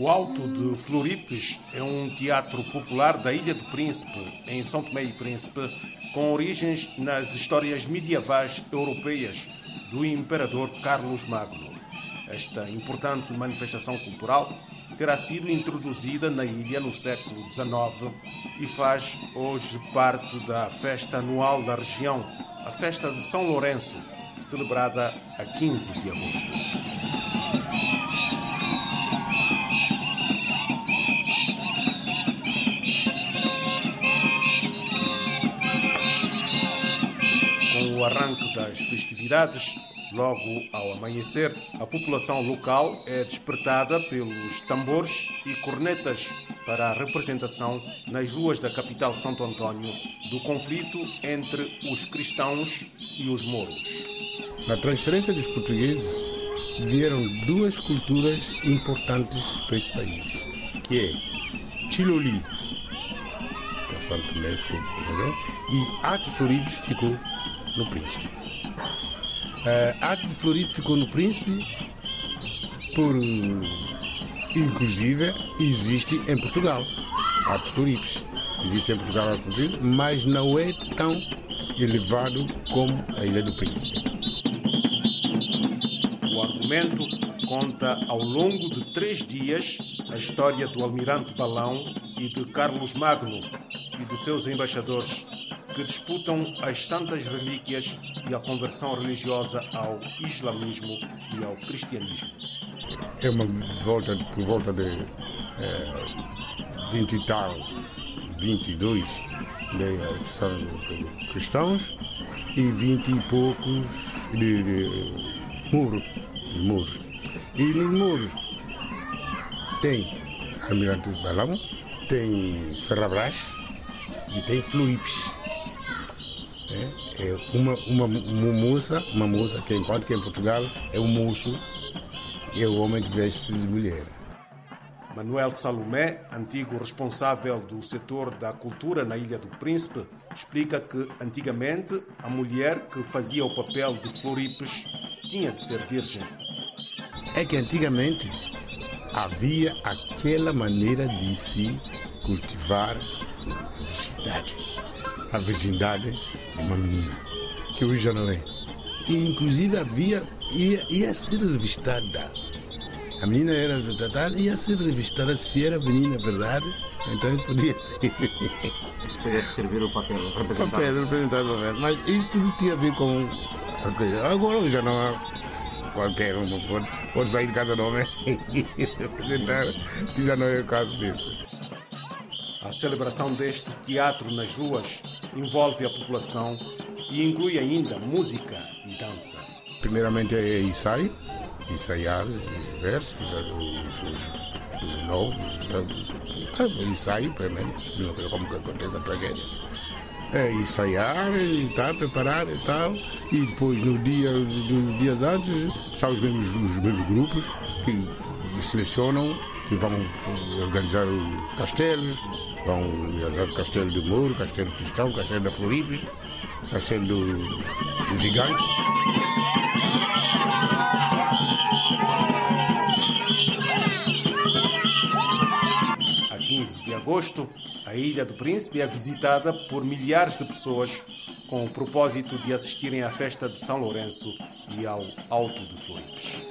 O Alto de Floripes é um teatro popular da Ilha do Príncipe, em São Tomé e Príncipe, com origens nas histórias medievais europeias do imperador Carlos Magno. Esta importante manifestação cultural terá sido introduzida na ilha no século XIX e faz hoje parte da festa anual da região, a festa de São Lourenço, celebrada a 15 de agosto. Arranque das festividades, logo ao amanhecer, a população local é despertada pelos tambores e cornetas para a representação nas ruas da capital Santo Antônio do conflito entre os cristãos e os mouros. Na transferência dos portugueses vieram duas culturas importantes para este país, que é Chiloli, é Santo Tomé e Ato Florides ficou no Príncipe. Uh, Ato Florides ficou no Príncipe por, inclusive, existe em Portugal, Ato Florides. Existe em Portugal Ato Florides, mas não é tão elevado como a Ilha do Príncipe. O argumento conta ao longo de três dias a história do almirante Balão e de Carlos Magno e de seus embaixadores que disputam as santas relíquias e a conversão religiosa ao islamismo e ao cristianismo. É uma volta por volta de é, 20 e tal, 22 de, são cristãos e 20 e poucos de, de muro, de muro. E nos muros tem Almirante Balão, tem Ferrabras e tem Fluipes. É, uma, uma, moça, uma moça que enquanto que em Portugal é um moço e é o homem que veste de mulher. Manuel Salomé, antigo responsável do setor da cultura na Ilha do Príncipe, explica que antigamente a mulher que fazia o papel de Floripes tinha de ser virgem. É que antigamente havia aquela maneira de se cultivar a virgindade. A virgindade de uma menina, que hoje já não é. E inclusive havia, ia, ia ser revistada. A menina era revistada, ia ser revistada se era menina verdade, então podia ser. Podia servir o papel, representar. Papel, representar o papel. Mas isto tudo tinha a ver com. Agora já não há qualquer um pode, pode sair de casa do homem e representar, que já não é o caso disso. A celebração deste teatro nas ruas envolve a população e inclui ainda música e dança. Primeiramente é ensaio, ensaiar os versos, os, os, os novos, é, ensaio, primeiro, como que acontece na tragédia. É ensaiar e tal, preparar e tal, e depois no dia, dias antes, são os mesmos, os mesmos grupos que selecionam e vão organizar os castelos, vão organizar o castelo do Moro, castelo cristão, castelo da Floribes, castelo do, do Gigante. A 15 de agosto, a Ilha do Príncipe é visitada por milhares de pessoas com o propósito de assistirem à festa de São Lourenço e ao Alto de Floripes.